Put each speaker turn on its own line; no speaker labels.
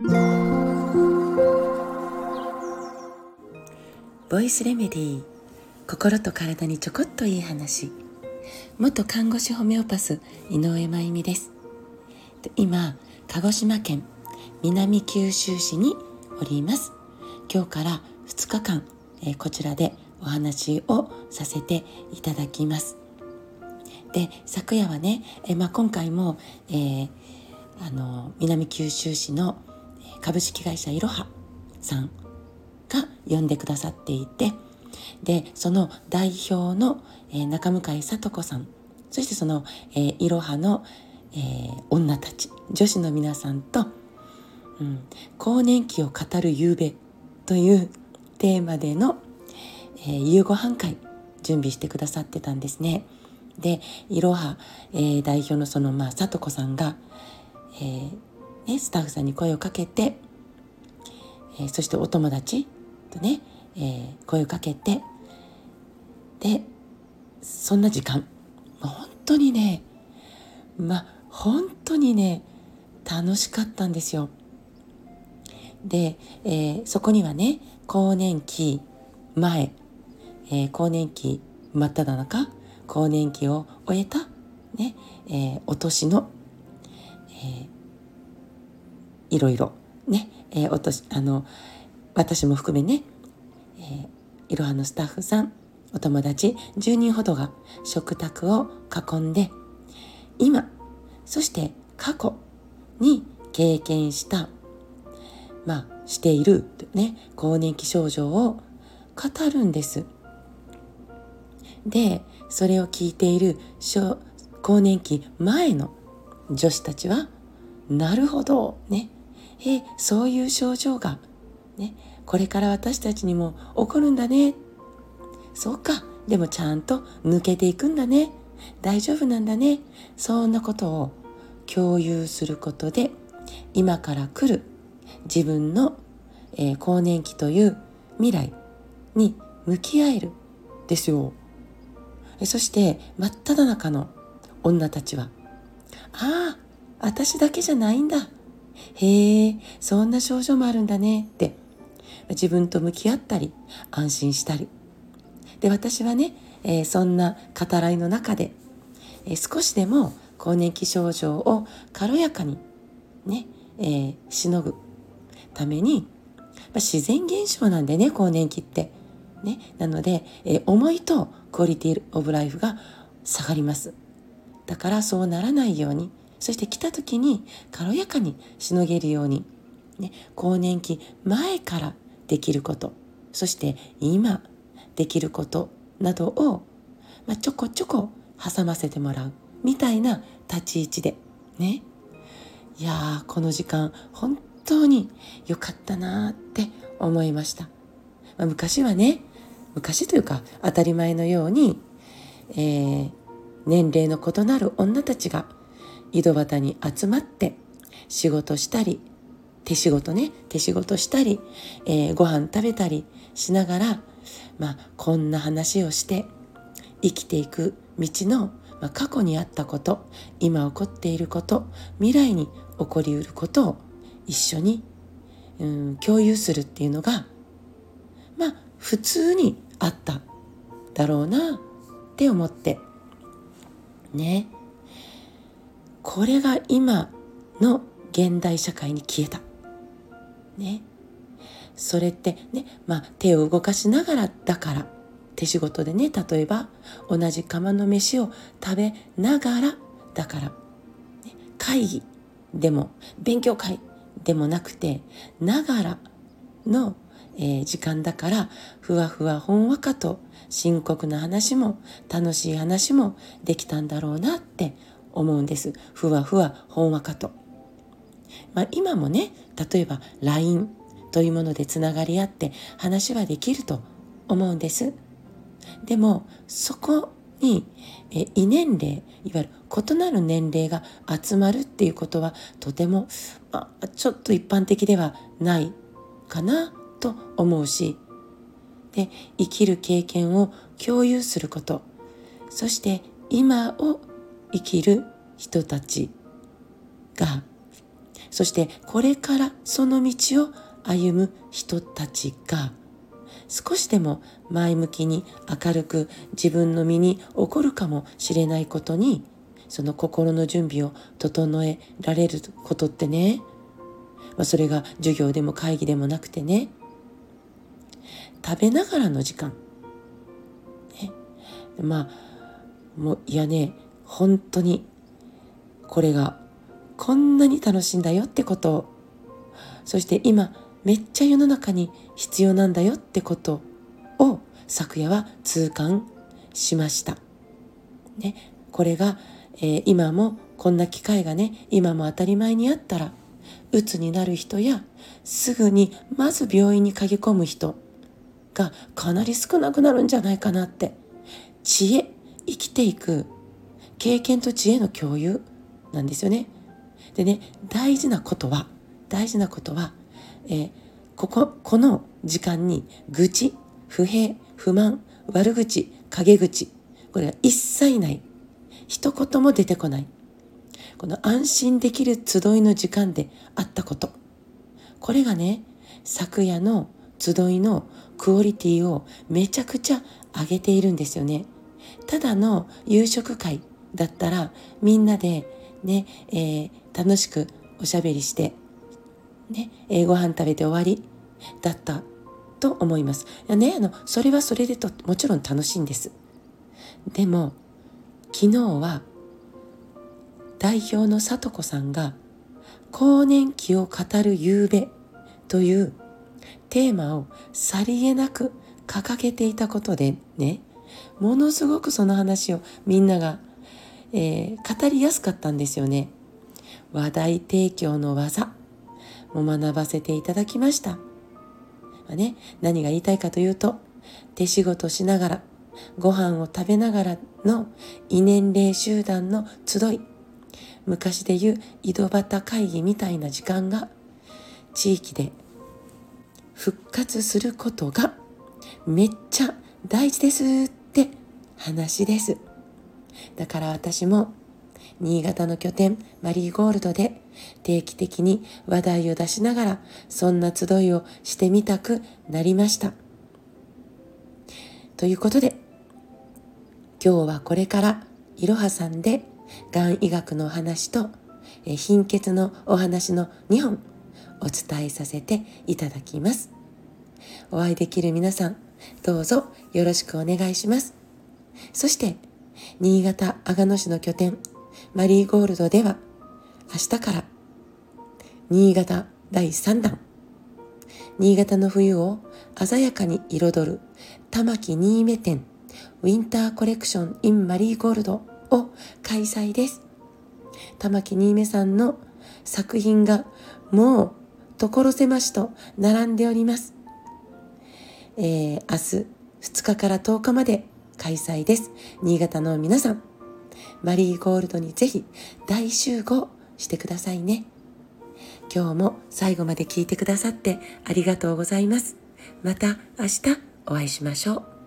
ボイスレメディー心と体にちょこっといい話。元看護師ホメオパス井上真由美です。今鹿児島県南九州市におります。今日から2日間、えこちらでお話をさせていただきます。で昨夜はね、えまあ、今回も、えー、あの南九州市の株式会社いろはさんが呼んでくださっていてでその代表の、えー、中向井聡子さんそしてその、えー、いろはの、えー、女たち女子の皆さんと、うん、更年期を語る夕べというテーマでの、えー、夕ご飯会準備してくださってたんですね。でいろは、えー、代表のそのまあ聡子さんが、えーね、スタッフさんに声をかけて、えー、そしてお友達とね、えー、声をかけてでそんな時間本当にねまあ本当にね楽しかったんですよ。で、えー、そこにはね更年期前、えー、更年期真っ只中更年期を終えた、ねえー、お年の、えー、いろいろね、えー、お年あの私も含めね、えー、いろはのスタッフさんお友達10人ほどが食卓を囲んで今そして過去に経験したまあしているね更年期症状を語るんです。でそれを聞いている更年期前の女子たちはなるほどねえそういう症状がねこれから私たちにも起こるんだね。そうか。でもちゃんと抜けていくんだね。大丈夫なんだね。そんなことを共有することで今から来る自分の、えー、更年期という未来に向き合える。ですよ。そして真っ只中の女たちはああ私だけじゃないんだ。へえそんな症状もあるんだね。って。自分と向き合ったり安心したり。で私はね、えー、そんな語らいの中で、えー、少しでも更年期症状を軽やかにね、えー、しのぐために、まあ、自然現象なんでね更年期って。ね、なので、えー、思いとクオリティオブライフが下がります。だからそうならないようにそして来た時に軽やかにしのげるように、ね、更年期前からできることそして今できることなどを、まあ、ちょこちょこ挟ませてもらうみたいな立ち位置でね。いやーこの時間本当に良かったなって思いました、まあ、昔はね昔というか当たり前のように、えー、年齢の異なる女たちが井戸端に集まって仕事したり手仕事ね手仕事したり、えー、ご飯食べたりしながら、まあ、こんな話をして生きていく道の、まあ、過去にあったこと今起こっていること未来に起こりうることを一緒に、うん、共有するっていうのがまあ普通にあっただろうなって思って。ね。これが今の現代社会に消えた。ね。それってねまあ手を動かしながらだから手仕事でね例えば同じ釜の飯を食べながらだから、ね、会議でも勉強会でもなくてながらの、えー、時間だからふわふわほんわかと深刻な話も楽しい話もできたんだろうなって思うんですふわふわほんわかと。まあ、今もね例えば LINE というものでつながり合って話はできると思うんです。でもそこにえ異年齢いわゆる異なる年齢が集まるっていうことはとても、まあ、ちょっと一般的ではないかなと思うしで生きる経験を共有することそして今を生きる人たちがそしてこれからその道を歩む人たちが少しでも前向きに明るく自分の身に起こるかもしれないことにその心の準備を整えられることってね、まあ、それが授業でも会議でもなくてね。食べながらの時間、ね、まあもういやね本当にこれがこんなに楽しいんだよってこと。をそして今めっちゃ世の中に必要なんだよってことを昨夜は痛感しました。ね、これが、えー、今もこんな機会がね今も当たり前にあったらうつになる人やすぐにまず病院に駆け込む人がかなり少なくなるんじゃないかなって。知恵生きていく。経験と知恵の共有なんですよね。でね大事なことは大事なことはえー、ここ、この時間に愚痴、不平、不満、悪口、陰口、これが一切ない。一言も出てこない。この安心できる集いの時間であったこと。これがね、昨夜の集いのクオリティをめちゃくちゃ上げているんですよね。ただの夕食会だったらみんなでね、えー、楽しくおしゃべりしてね、えー、ご飯食べて終わりだったと思います。ね、あの、それはそれでと、もちろん楽しいんです。でも、昨日は、代表の聡子さんが、更年期を語る夕べというテーマをさりげなく掲げていたことでね、ものすごくその話をみんなが、えー、語りやすかったんですよね。話題提供の技も学ばせていただきました。まあね、何が言いたいかというと、手仕事しながら、ご飯を食べながらの異年齢集団の集い、昔で言う井戸端会議みたいな時間が地域で復活することがめっちゃ大事ですって話です。だから私も新潟の拠点マリーゴールドで定期的に話題を出しながらそんな集いをしてみたくなりました。ということで今日はこれからいろはさんでがん医学のお話と貧血のお話の2本お伝えさせていただきます。お会いできる皆さんどうぞよろしくお願いします。そして新潟阿賀野市の拠点マリーゴールドでは明日から新潟第3弾新潟の冬を鮮やかに彩る玉木新芽展ウィンターコレクション in マリーゴールドを開催です。玉木新芽さんの作品がもう所狭しと並んでおります。えー、明日2日から10日まで開催です。新潟の皆さん、マリーゴールドにぜひ大集合してくださいね。今日も最後まで聞いてくださってありがとうございます。また明日お会いしましょう。